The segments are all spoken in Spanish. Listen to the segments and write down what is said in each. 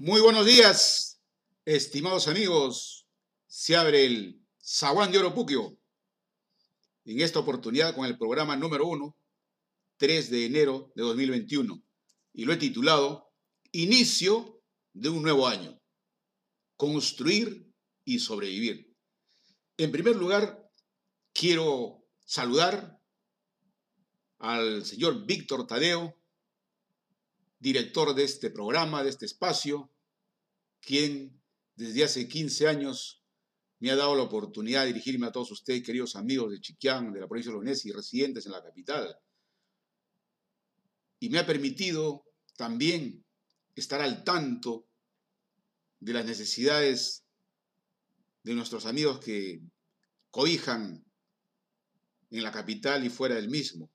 Muy buenos días, estimados amigos. Se abre el Zaguán de Oro Puquio. En esta oportunidad con el programa número uno, 3 de enero de 2021. Y lo he titulado Inicio de un nuevo año. Construir y sobrevivir. En primer lugar, quiero saludar al señor Víctor Tadeo, director de este programa, de este espacio, quien desde hace 15 años me ha dado la oportunidad de dirigirme a todos ustedes, queridos amigos de Chiquián, de la provincia de Lones y residentes en la capital. Y me ha permitido también estar al tanto de las necesidades de nuestros amigos que cobijan en la capital y fuera del mismo.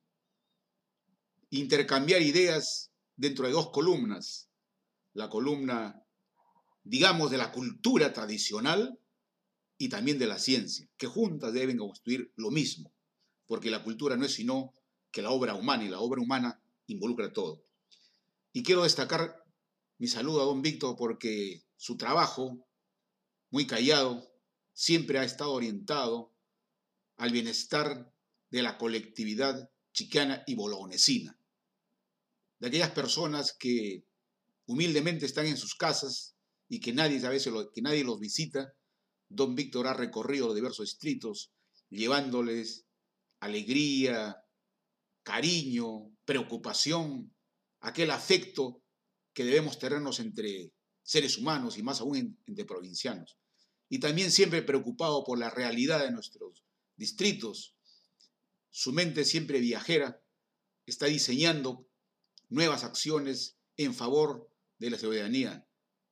Intercambiar ideas dentro de dos columnas. La columna, digamos, de la cultura tradicional y también de la ciencia, que juntas deben construir lo mismo, porque la cultura no es sino que la obra humana y la obra humana involucra todo. Y quiero destacar mi saludo a don Víctor porque su trabajo, muy callado, siempre ha estado orientado al bienestar de la colectividad chicana y bolonesina de aquellas personas que humildemente están en sus casas y que nadie, a veces que nadie los visita, don Víctor ha recorrido los diversos distritos llevándoles alegría, cariño, preocupación, aquel afecto que debemos tenernos entre seres humanos y más aún entre provincianos. Y también siempre preocupado por la realidad de nuestros distritos. Su mente siempre viajera está diseñando nuevas acciones en favor de la ciudadanía,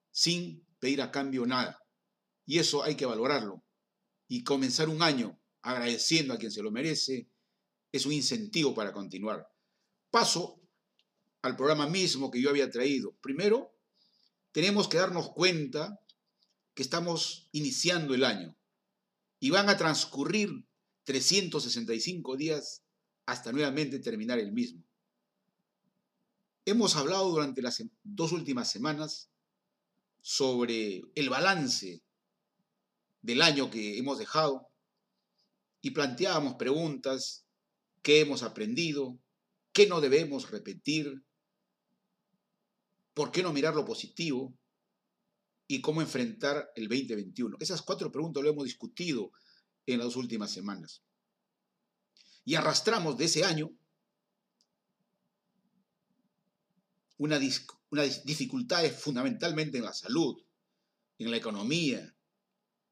sin pedir a cambio nada. Y eso hay que valorarlo. Y comenzar un año agradeciendo a quien se lo merece es un incentivo para continuar. Paso al programa mismo que yo había traído. Primero, tenemos que darnos cuenta que estamos iniciando el año y van a transcurrir 365 días hasta nuevamente terminar el mismo. Hemos hablado durante las dos últimas semanas sobre el balance del año que hemos dejado y planteábamos preguntas, qué hemos aprendido, qué no debemos repetir, por qué no mirar lo positivo y cómo enfrentar el 2021. Esas cuatro preguntas lo hemos discutido en las últimas semanas. Y arrastramos de ese año una, dificultades fundamentalmente en la salud, en la economía,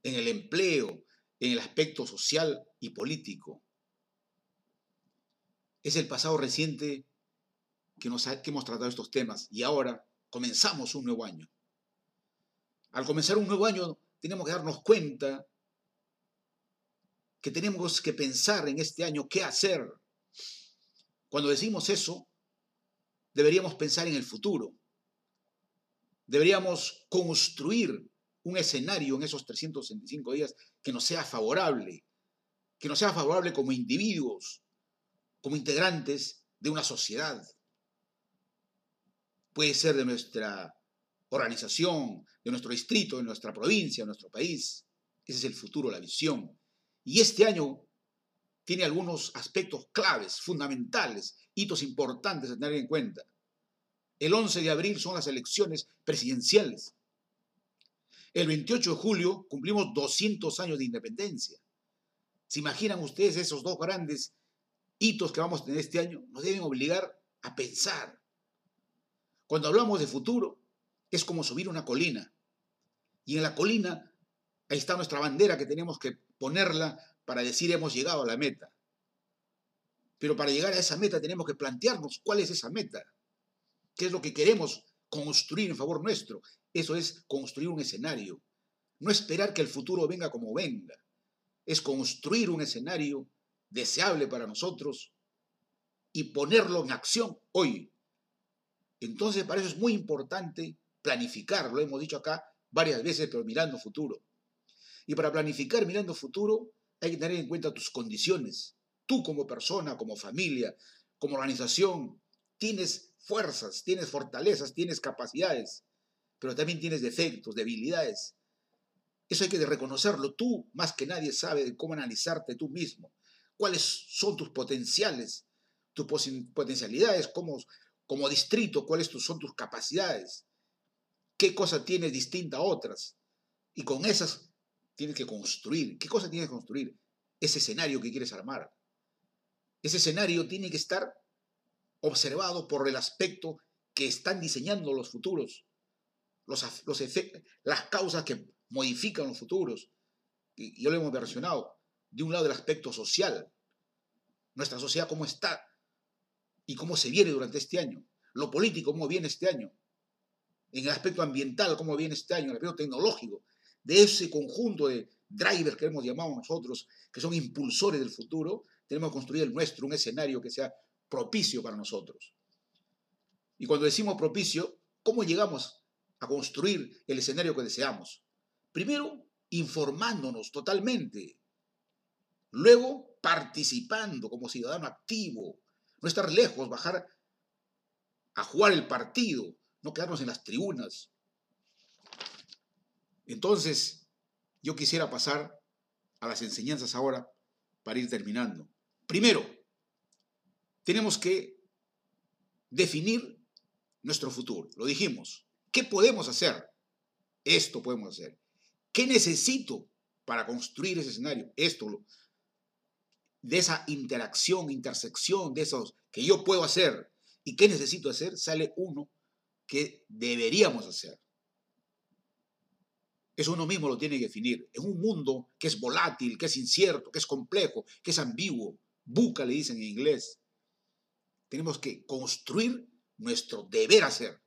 en el empleo, en el aspecto social y político. Es el pasado reciente que, nos que hemos tratado estos temas y ahora comenzamos un nuevo año. Al comenzar un nuevo año tenemos que darnos cuenta que tenemos que pensar en este año qué hacer. Cuando decimos eso, deberíamos pensar en el futuro. Deberíamos construir un escenario en esos 365 días que nos sea favorable, que nos sea favorable como individuos, como integrantes de una sociedad. Puede ser de nuestra organización, de nuestro distrito, de nuestra provincia, de nuestro país. Ese es el futuro, la visión. Y este año tiene algunos aspectos claves, fundamentales, hitos importantes a tener en cuenta. El 11 de abril son las elecciones presidenciales. El 28 de julio cumplimos 200 años de independencia. ¿Se imaginan ustedes esos dos grandes hitos que vamos a tener este año? Nos deben obligar a pensar. Cuando hablamos de futuro, es como subir una colina. Y en la colina, ahí está nuestra bandera que tenemos que ponerla para decir hemos llegado a la meta. Pero para llegar a esa meta tenemos que plantearnos cuál es esa meta, qué es lo que queremos construir en favor nuestro. Eso es construir un escenario. No esperar que el futuro venga como venga. Es construir un escenario deseable para nosotros y ponerlo en acción hoy. Entonces, para eso es muy importante planificar, lo hemos dicho acá varias veces, pero mirando futuro. Y para planificar mirando futuro, hay que tener en cuenta tus condiciones. Tú como persona, como familia, como organización, tienes fuerzas, tienes fortalezas, tienes capacidades. pero también tienes defectos, debilidades. Eso hay que reconocerlo. Tú, más que nadie, sabes cómo analizarte tú mismo. ¿Cuáles son tus potenciales, tus potencialidades como, distrito? ¿Cuáles son tus capacidades? ¿Qué cosa tienes distinta a otras? Y con esas tienes que construir. ¿Qué cosa tienes que construir? Ese escenario que quieres armar. Ese escenario tiene que estar observado por el aspecto que están diseñando los futuros, los, los las causas que modifican los futuros. Y yo lo hemos versionado. De un lado el aspecto social, nuestra sociedad cómo está y cómo se viene durante este año, lo político cómo viene este año, en el aspecto ambiental cómo viene este año, en el aspecto tecnológico, de ese conjunto de drivers que hemos llamado nosotros, que son impulsores del futuro, tenemos que construir el nuestro, un escenario que sea propicio para nosotros. Y cuando decimos propicio, ¿cómo llegamos a construir el escenario que deseamos? Primero, informándonos totalmente. Luego, participando como ciudadano activo. No estar lejos, bajar a jugar el partido, no quedarnos en las tribunas. Entonces, yo quisiera pasar a las enseñanzas ahora para ir terminando. Primero, tenemos que definir nuestro futuro. Lo dijimos. ¿Qué podemos hacer? Esto podemos hacer. ¿Qué necesito para construir ese escenario? Esto, de esa interacción, intersección, de esos que yo puedo hacer y qué necesito hacer, sale uno que deberíamos hacer. Eso uno mismo lo tiene que definir. En un mundo que es volátil, que es incierto, que es complejo, que es ambiguo, buca le dicen en inglés, tenemos que construir nuestro deber hacer.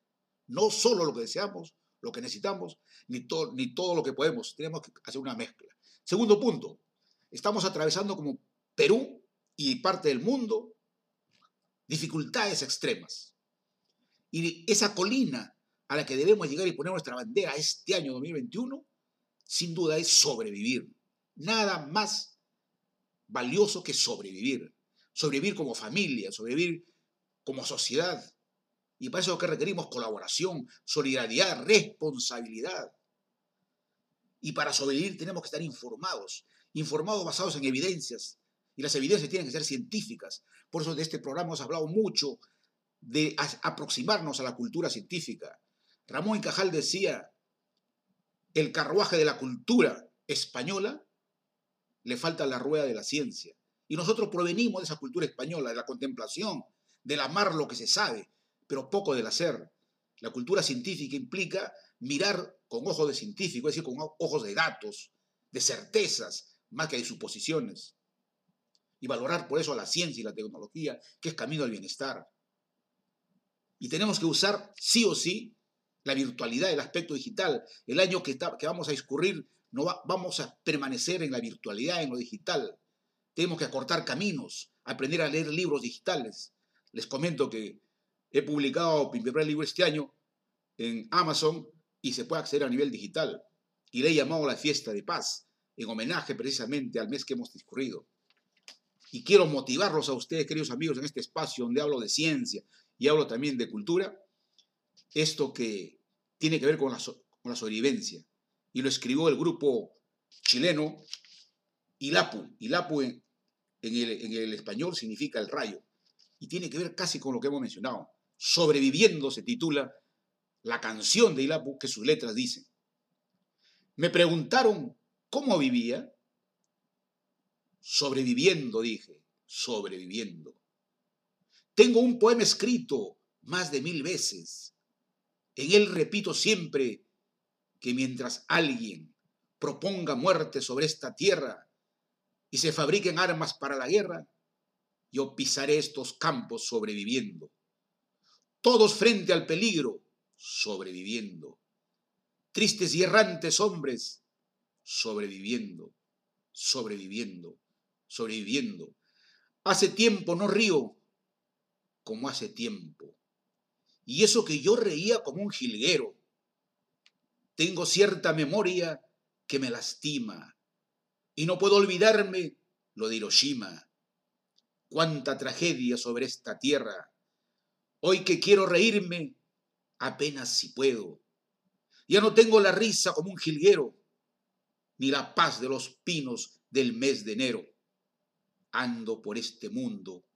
No solo lo que deseamos, lo que necesitamos, ni, ni todo lo que podemos. Tenemos que hacer una mezcla. Segundo punto, estamos atravesando como Perú y parte del mundo dificultades extremas. Y esa colina a la que debemos llegar y poner nuestra bandera este año 2021, sin duda es sobrevivir. Nada más valioso que sobrevivir. Sobrevivir como familia, sobrevivir como sociedad. Y para eso que requerimos colaboración, solidaridad, responsabilidad. Y para sobrevivir tenemos que estar informados, informados basados en evidencias. Y las evidencias tienen que ser científicas. Por eso de este programa hemos hablado mucho de aproximarnos a la cultura científica. Ramón y Cajal decía, el carruaje de la cultura española le falta la rueda de la ciencia. Y nosotros provenimos de esa cultura española, de la contemplación, del amar lo que se sabe, pero poco del hacer. La cultura científica implica mirar con ojos de científico, es decir, con ojos de datos, de certezas, más que de suposiciones. Y valorar por eso la ciencia y la tecnología, que es camino al bienestar. Y tenemos que usar sí o sí la virtualidad, el aspecto digital. El año que, vamos a discurrir, no vamos a permanecer en la virtualidad, en lo digital. Tenemos que acortar caminos, aprender a leer libros digitales, les comento que he publicado mi primer libro este año en Amazon y se puede acceder a nivel digital. Y le he llamado La Fiesta de Paz, en homenaje precisamente al mes que hemos discurrido. Y quiero motivarlos a ustedes, queridos amigos, en este espacio donde hablo de ciencia y hablo también de cultura, esto que tiene que ver con la, sobrevivencia. Y lo escribió el grupo chileno Ilapu. Ilapu en, el, en el español significa el rayo y tiene que ver casi con lo que hemos mencionado. Sobreviviendo se titula la canción de Ilapu que sus letras dicen. Me preguntaron cómo vivía. Sobreviviendo, dije, sobreviviendo. Tengo un poema escrito más de mil veces. En él repito siempre que mientras alguien proponga muerte sobre esta tierra y se fabriquen armas para la guerra, yo pisaré estos campos sobreviviendo. Todos frente al peligro, sobreviviendo. Tristes y errantes hombres, sobreviviendo, sobreviviendo, sobreviviendo. Hace tiempo no río como hace tiempo. Y eso que yo reía como un jilguero. Tengo cierta memoria que me lastima. Y no puedo olvidarme lo de Hiroshima. Cuánta tragedia sobre esta tierra. Hoy que quiero reírme, apenas si puedo. Ya no tengo la risa como un jilguero, ni la paz de los pinos del mes de enero. Ando por este mundo,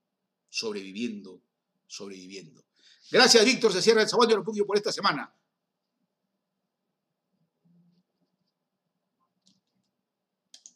sobreviviendo, sobreviviendo. Gracias, Víctor. Se cierra el sabaño de repudio por esta semana.